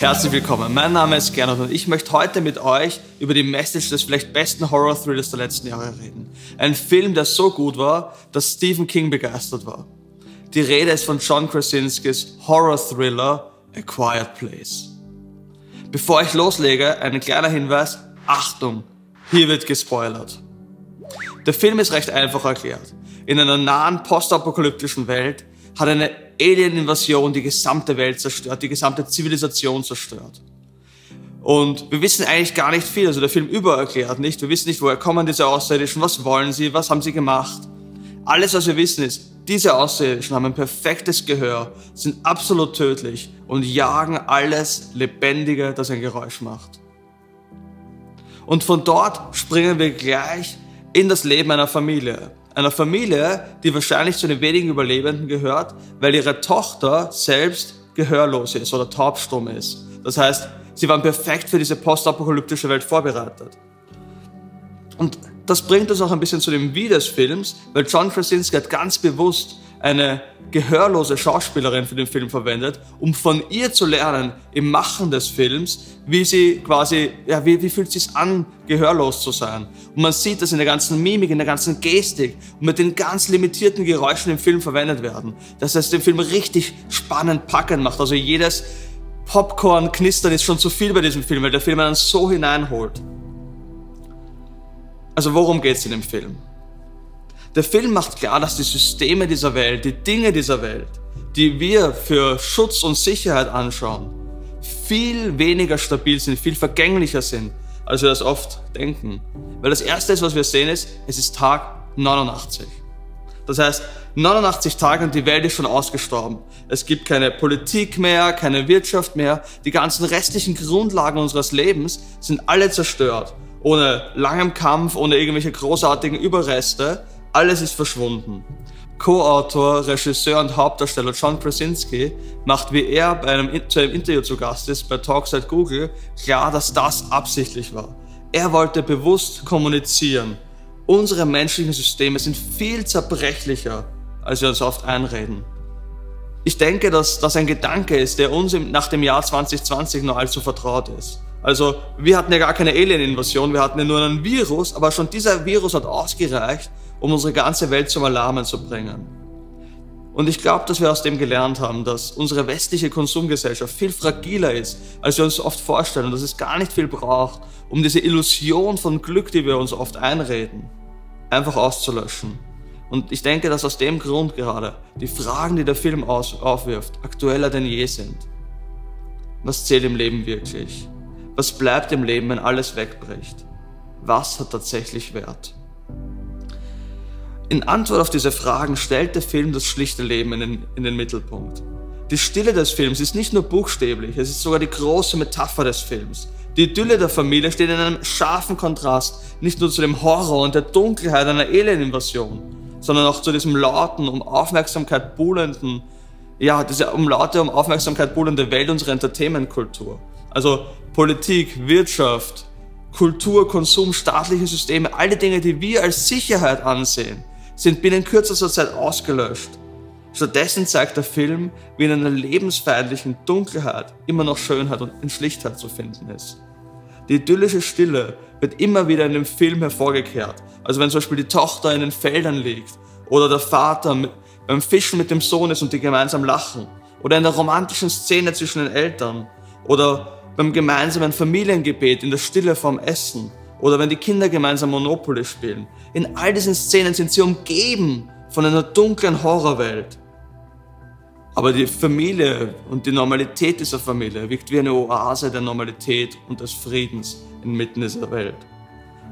Herzlich willkommen, mein Name ist Gernot und ich möchte heute mit euch über die Message des vielleicht besten Horror-Thrillers der letzten Jahre reden. Ein Film, der so gut war, dass Stephen King begeistert war. Die Rede ist von John Krasinskis Horror-Thriller A Quiet Place. Bevor ich loslege, ein kleiner Hinweis, Achtung, hier wird gespoilert. Der Film ist recht einfach erklärt. In einer nahen postapokalyptischen Welt hat eine Alien-Invasion die gesamte Welt zerstört, die gesamte Zivilisation zerstört. Und wir wissen eigentlich gar nicht viel, also der Film übererklärt nicht. Wir wissen nicht, woher kommen diese Außerirdischen, was wollen sie, was haben sie gemacht. Alles, was wir wissen, ist, diese Außerirdischen haben ein perfektes Gehör, sind absolut tödlich und jagen alles Lebendige, das ein Geräusch macht. Und von dort springen wir gleich in das Leben einer Familie einer Familie, die wahrscheinlich zu den wenigen Überlebenden gehört, weil ihre Tochter selbst gehörlos ist oder taubstumm ist. Das heißt, sie waren perfekt für diese postapokalyptische Welt vorbereitet. Und das bringt uns auch ein bisschen zu dem Wie des Films, weil John Krasinski hat ganz bewusst eine gehörlose Schauspielerin für den Film verwendet, um von ihr zu lernen im Machen des Films, wie sie quasi, ja, wie, wie fühlt es sich an, gehörlos zu sein. Und man sieht das in der ganzen Mimik, in der ganzen Gestik und mit den ganz limitierten Geräuschen im Film verwendet werden. Dass es den Film richtig spannend packend macht. Also jedes Popcorn-Knistern ist schon zu viel bei diesem Film, weil der Film einen so hineinholt. Also worum geht es in dem Film? Der Film macht klar, dass die Systeme dieser Welt, die Dinge dieser Welt, die wir für Schutz und Sicherheit anschauen, viel weniger stabil sind, viel vergänglicher sind, als wir das oft denken. Weil das Erste ist, was wir sehen, ist, es ist Tag 89. Das heißt, 89 Tage und die Welt ist schon ausgestorben. Es gibt keine Politik mehr, keine Wirtschaft mehr. Die ganzen restlichen Grundlagen unseres Lebens sind alle zerstört. Ohne langem Kampf, ohne irgendwelche großartigen Überreste alles ist verschwunden. Co-Autor, Regisseur und Hauptdarsteller John Krasinski macht, wie er bei einem, zu einem Interview zu Gast ist bei Talks at Google, klar, dass das absichtlich war. Er wollte bewusst kommunizieren. Unsere menschlichen Systeme sind viel zerbrechlicher, als wir uns oft einreden. Ich denke, dass das ein Gedanke ist, der uns nach dem Jahr 2020 nur allzu vertraut ist. Also wir hatten ja gar keine Alien-Invasion, wir hatten ja nur einen Virus, aber schon dieser Virus hat ausgereicht, um unsere ganze Welt zum Alarmen zu bringen. Und ich glaube, dass wir aus dem gelernt haben, dass unsere westliche Konsumgesellschaft viel fragiler ist, als wir uns oft vorstellen und dass es gar nicht viel braucht, um diese Illusion von Glück, die wir uns oft einreden, einfach auszulöschen. Und ich denke, dass aus dem Grund gerade die Fragen, die der Film aufwirft, aktueller denn je sind. Was zählt im Leben wirklich? Was bleibt im Leben, wenn alles wegbricht? Was hat tatsächlich Wert? In Antwort auf diese Fragen stellt der Film das schlichte Leben in den, in den Mittelpunkt. Die Stille des Films ist nicht nur buchstäblich, es ist sogar die große Metapher des Films. Die Idylle der Familie steht in einem scharfen Kontrast nicht nur zu dem Horror und der Dunkelheit einer Alien-Invasion, sondern auch zu diesem lauten, um Aufmerksamkeit buhlenden, ja, diese um laute, um Aufmerksamkeit buhlende Welt unserer Entertainment-Kultur. Also Politik, Wirtschaft, Kultur, Konsum, staatliche Systeme, alle Dinge, die wir als Sicherheit ansehen, sind binnen kürzester Zeit ausgelöscht. Stattdessen zeigt der Film, wie in einer lebensfeindlichen Dunkelheit immer noch Schönheit und in Schlichtheit zu finden ist. Die idyllische Stille wird immer wieder in dem Film hervorgekehrt. Also wenn zum Beispiel die Tochter in den Feldern liegt oder der Vater mit, beim Fischen mit dem Sohn ist und die gemeinsam lachen oder in der romantischen Szene zwischen den Eltern oder beim gemeinsamen Familiengebet in der Stille vorm Essen oder wenn die Kinder gemeinsam Monopoly spielen. In all diesen Szenen sind sie umgeben von einer dunklen Horrorwelt. Aber die Familie und die Normalität dieser Familie wirkt wie eine Oase der Normalität und des Friedens inmitten dieser Welt.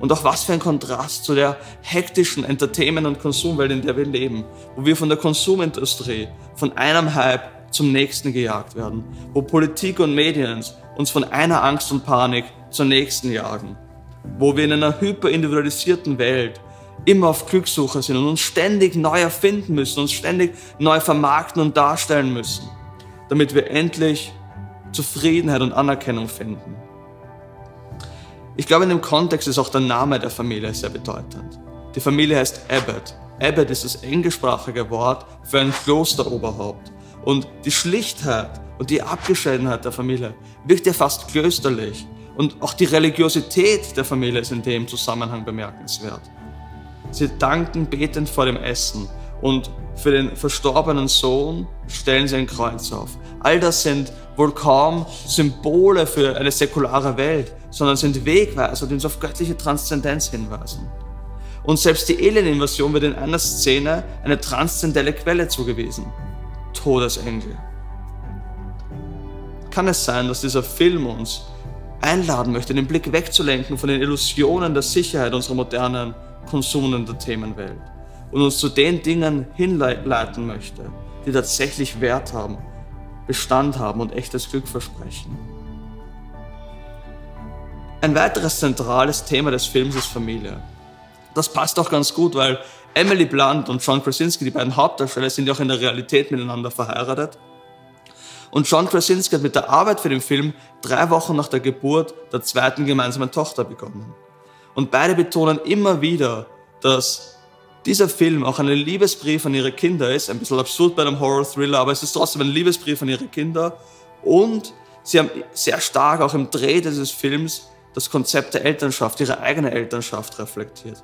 Und auch was für ein Kontrast zu der hektischen Entertainment- und Konsumwelt, in der wir leben, wo wir von der Konsumindustrie, von einem Hype zum nächsten gejagt werden, wo Politik und Medien uns von einer Angst und Panik zur nächsten jagen wo wir in einer hyperindividualisierten Welt immer auf Glückssuche sind und uns ständig neu erfinden müssen, uns ständig neu vermarkten und darstellen müssen, damit wir endlich Zufriedenheit und Anerkennung finden. Ich glaube, in dem Kontext ist auch der Name der Familie sehr bedeutend. Die Familie heißt Abbott. Abbott ist das englischsprachige Wort für ein Klosteroberhaupt. Und die Schlichtheit und die Abgescheidenheit der Familie wirkt ja fast klösterlich. Und auch die Religiosität der Familie ist in dem Zusammenhang bemerkenswert. Sie danken betend vor dem Essen und für den verstorbenen Sohn stellen sie ein Kreuz auf. All das sind wohl kaum Symbole für eine säkulare Welt, sondern sind Wegweiser, die uns auf göttliche Transzendenz hinweisen. Und selbst die Alien-Invasion wird in einer Szene eine transzendelle Quelle zugewiesen. Todesengel. Kann es sein, dass dieser Film uns einladen möchte, den Blick wegzulenken von den Illusionen der Sicherheit unserer modernen, konsumenden Themenwelt und uns zu den Dingen hinleiten möchte, die tatsächlich Wert haben, Bestand haben und echtes Glück versprechen. Ein weiteres zentrales Thema des Films ist Familie. Das passt auch ganz gut, weil Emily Blunt und John Krasinski, die beiden Hauptdarsteller, sind ja auch in der Realität miteinander verheiratet. Und John Krasinski hat mit der Arbeit für den Film drei Wochen nach der Geburt der zweiten gemeinsamen Tochter begonnen. Und beide betonen immer wieder, dass dieser Film auch ein Liebesbrief an ihre Kinder ist. Ein bisschen absurd bei einem Horror-Thriller, aber es ist trotzdem ein Liebesbrief an ihre Kinder. Und sie haben sehr stark auch im Dreh dieses Films das Konzept der Elternschaft, ihre eigene Elternschaft reflektiert.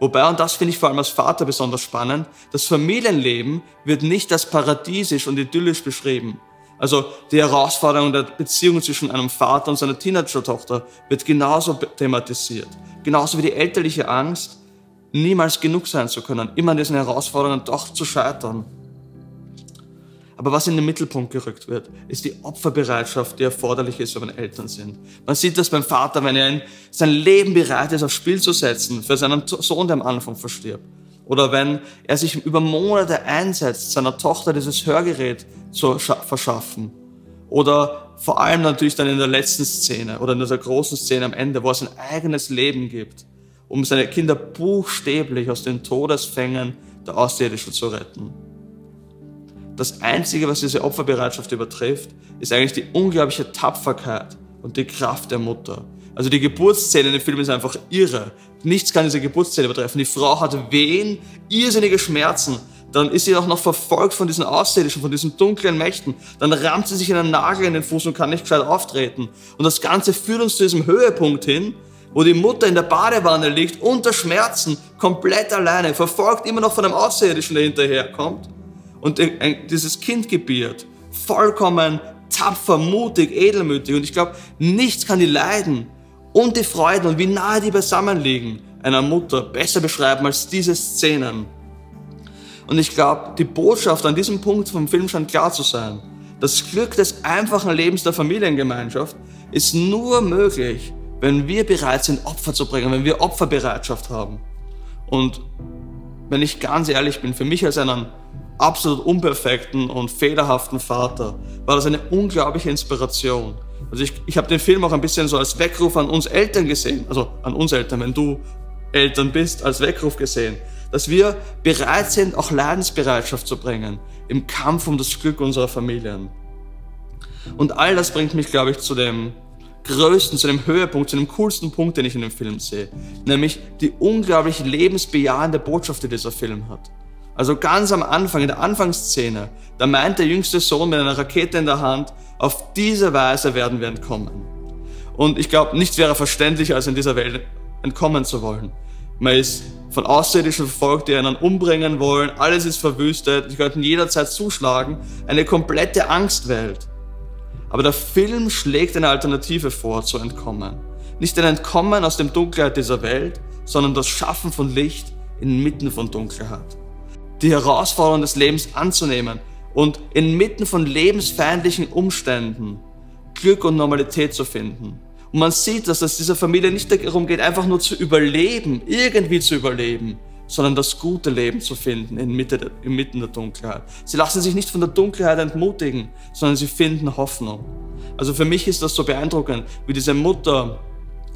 Wobei, und das finde ich vor allem als Vater besonders spannend, das Familienleben wird nicht als paradiesisch und idyllisch beschrieben. Also die Herausforderung der Beziehung zwischen einem Vater und seiner Teenager-Tochter wird genauso thematisiert. Genauso wie die elterliche Angst, niemals genug sein zu können, immer an diesen Herausforderungen doch zu scheitern. Aber was in den Mittelpunkt gerückt wird, ist die Opferbereitschaft, die erforderlich ist, wenn Eltern sind. Man sieht das beim Vater, wenn er in sein Leben bereit ist, aufs Spiel zu setzen für seinen Sohn, der am Anfang verstirbt. Oder wenn er sich über Monate einsetzt, seiner Tochter dieses Hörgerät zu verschaffen. Oder vor allem natürlich dann in der letzten Szene oder in dieser großen Szene am Ende, wo er sein eigenes Leben gibt, um seine Kinder buchstäblich aus den Todesfängen der Außerirdischen zu retten. Das Einzige, was diese Opferbereitschaft übertrifft, ist eigentlich die unglaubliche Tapferkeit und die Kraft der Mutter. Also die Geburtsszene in dem Film ist einfach irre. Nichts kann diese Geburtsszene übertreffen. Die Frau hat Wehen, irrsinnige Schmerzen. Dann ist sie auch noch verfolgt von diesen Außerirdischen, von diesen dunklen Mächten. Dann rammt sie sich einen Nagel in den Fuß und kann nicht gescheit auftreten. Und das Ganze führt uns zu diesem Höhepunkt hin, wo die Mutter in der Badewanne liegt, unter Schmerzen, komplett alleine, verfolgt immer noch von einem Außerirdischen, der hinterherkommt und dieses Kind gebiert. Vollkommen tapfer, mutig, edelmütig. Und ich glaube, nichts kann die Leiden und die Freuden und wie nahe die beisammen liegen einer Mutter besser beschreiben als diese Szenen. Und ich glaube, die Botschaft an diesem Punkt vom Film scheint klar zu sein. Das Glück des einfachen Lebens der Familiengemeinschaft ist nur möglich, wenn wir bereit sind, Opfer zu bringen, wenn wir Opferbereitschaft haben. Und wenn ich ganz ehrlich bin, für mich als einen absolut unperfekten und fehlerhaften Vater war das eine unglaubliche Inspiration. Also ich, ich habe den Film auch ein bisschen so als Weckruf an uns Eltern gesehen, also an uns Eltern, wenn du Eltern bist, als Weckruf gesehen, dass wir bereit sind, auch Leidensbereitschaft zu bringen im Kampf um das Glück unserer Familien. Und all das bringt mich, glaube ich, zu dem größten, zu dem Höhepunkt, zu dem coolsten Punkt, den ich in dem Film sehe, nämlich die unglaublich lebensbejahende Botschaft, die dieser Film hat. Also ganz am Anfang, in der Anfangsszene, da meint der jüngste Sohn mit einer Rakete in der Hand, auf diese Weise werden wir entkommen. Und ich glaube, nichts wäre verständlicher, als in dieser Welt entkommen zu wollen. Man ist von Außerirdischen verfolgt, die einen umbringen wollen, alles ist verwüstet, die könnten jederzeit zuschlagen, eine komplette Angstwelt. Aber der Film schlägt eine Alternative vor, zu entkommen. Nicht ein Entkommen aus dem Dunkelheit dieser Welt, sondern das Schaffen von Licht inmitten von Dunkelheit die Herausforderung des Lebens anzunehmen und inmitten von lebensfeindlichen Umständen Glück und Normalität zu finden. Und man sieht, dass es dieser Familie nicht darum geht, einfach nur zu überleben, irgendwie zu überleben, sondern das gute Leben zu finden inmitten der Dunkelheit. Sie lassen sich nicht von der Dunkelheit entmutigen, sondern sie finden Hoffnung. Also für mich ist das so beeindruckend, wie diese Mutter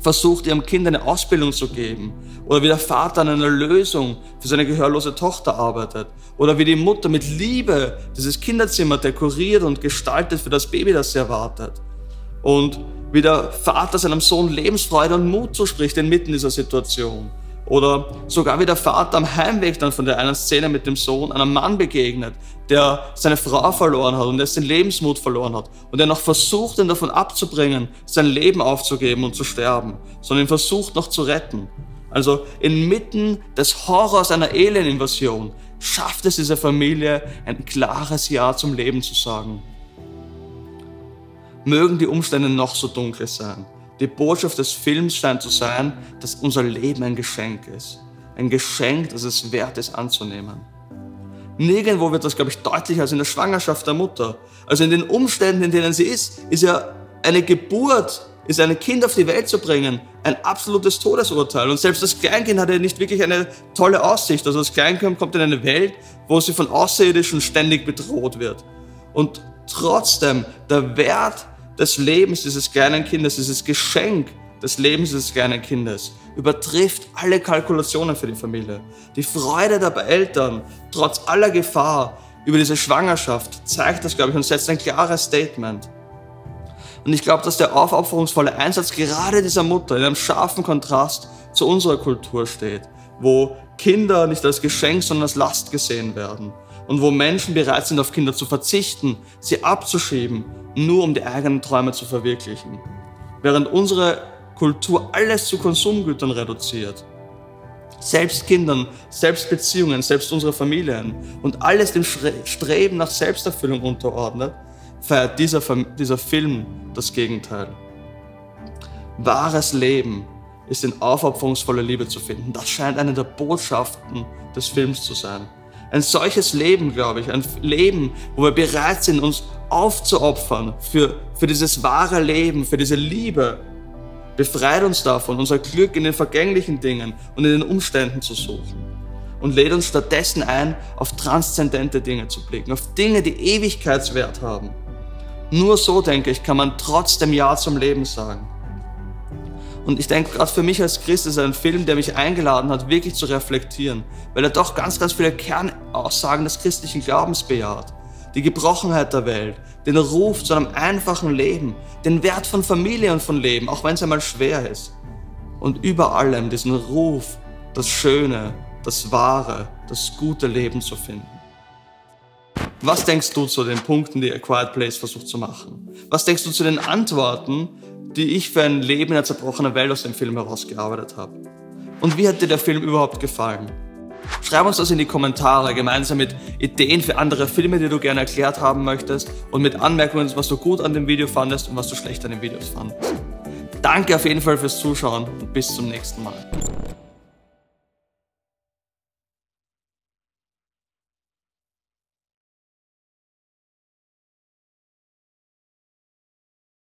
versucht, ihrem Kind eine Ausbildung zu geben. Oder wie der Vater an einer Lösung für seine gehörlose Tochter arbeitet. Oder wie die Mutter mit Liebe dieses Kinderzimmer dekoriert und gestaltet für das Baby, das sie erwartet. Und wie der Vater seinem Sohn Lebensfreude und Mut zuspricht inmitten dieser Situation. Oder sogar wie der Vater am Heimweg dann von der einen Szene mit dem Sohn einem Mann begegnet, der seine Frau verloren hat und dessen Lebensmut verloren hat und der noch versucht, ihn davon abzubringen, sein Leben aufzugeben und zu sterben, sondern ihn versucht noch zu retten. Also inmitten des Horrors einer Alien-Invasion schafft es dieser Familie, ein klares Ja zum Leben zu sagen. Mögen die Umstände noch so dunkel sein. Die Botschaft des Films scheint zu sein, dass unser Leben ein Geschenk ist. Ein Geschenk, das es wert ist anzunehmen. Nirgendwo wird das, glaube ich, deutlicher als in der Schwangerschaft der Mutter. Also in den Umständen, in denen sie ist, ist ja eine Geburt, ist ein Kind auf die Welt zu bringen, ein absolutes Todesurteil. Und selbst das Kleinkind hat ja nicht wirklich eine tolle Aussicht. Also das Kleinkind kommt in eine Welt, wo sie von Außerirdischen ständig bedroht wird. Und trotzdem, der Wert des Lebens dieses kleinen Kindes, dieses Geschenk des Lebens dieses kleinen Kindes, übertrifft alle Kalkulationen für die Familie. Die Freude der Eltern, trotz aller Gefahr über diese Schwangerschaft, zeigt das, glaube ich, und setzt ein klares Statement. Und ich glaube, dass der aufopferungsvolle Einsatz gerade dieser Mutter in einem scharfen Kontrast zu unserer Kultur steht, wo Kinder nicht als Geschenk, sondern als Last gesehen werden und wo Menschen bereit sind, auf Kinder zu verzichten, sie abzuschieben, nur um die eigenen Träume zu verwirklichen. Während unsere Kultur alles zu Konsumgütern reduziert. Selbst Kindern, selbst Beziehungen, selbst unsere Familien und alles dem Streben nach Selbsterfüllung unterordnet, feiert dieser, dieser Film das Gegenteil. Wahres Leben ist in aufopferungsvoller Liebe zu finden. Das scheint eine der Botschaften des Films zu sein. Ein solches Leben, glaube ich, ein Leben, wo wir bereit sind, uns aufzuopfern für, für dieses wahre Leben, für diese Liebe, befreit uns davon, unser Glück in den vergänglichen Dingen und in den Umständen zu suchen. Und lädt uns stattdessen ein, auf transzendente Dinge zu blicken, auf Dinge, die Ewigkeitswert haben. Nur so, denke ich, kann man trotzdem Ja zum Leben sagen. Und ich denke, gerade für mich als Christ ist er ein Film, der mich eingeladen hat, wirklich zu reflektieren, weil er doch ganz, ganz viele Kernaussagen des christlichen Glaubens bejaht. Die Gebrochenheit der Welt, den Ruf zu einem einfachen Leben, den Wert von Familie und von Leben, auch wenn es einmal schwer ist. Und über allem diesen Ruf, das Schöne, das Wahre, das gute Leben zu finden. Was denkst du zu den Punkten, die A Quiet Place versucht zu machen? Was denkst du zu den Antworten, die ich für ein Leben in einer zerbrochenen Welt aus dem Film herausgearbeitet habe. Und wie hat dir der Film überhaupt gefallen? Schreib uns das in die Kommentare, gemeinsam mit Ideen für andere Filme, die du gerne erklärt haben möchtest und mit Anmerkungen, was du gut an dem Video fandest und was du schlecht an den Videos fandest. Danke auf jeden Fall fürs Zuschauen und bis zum nächsten Mal.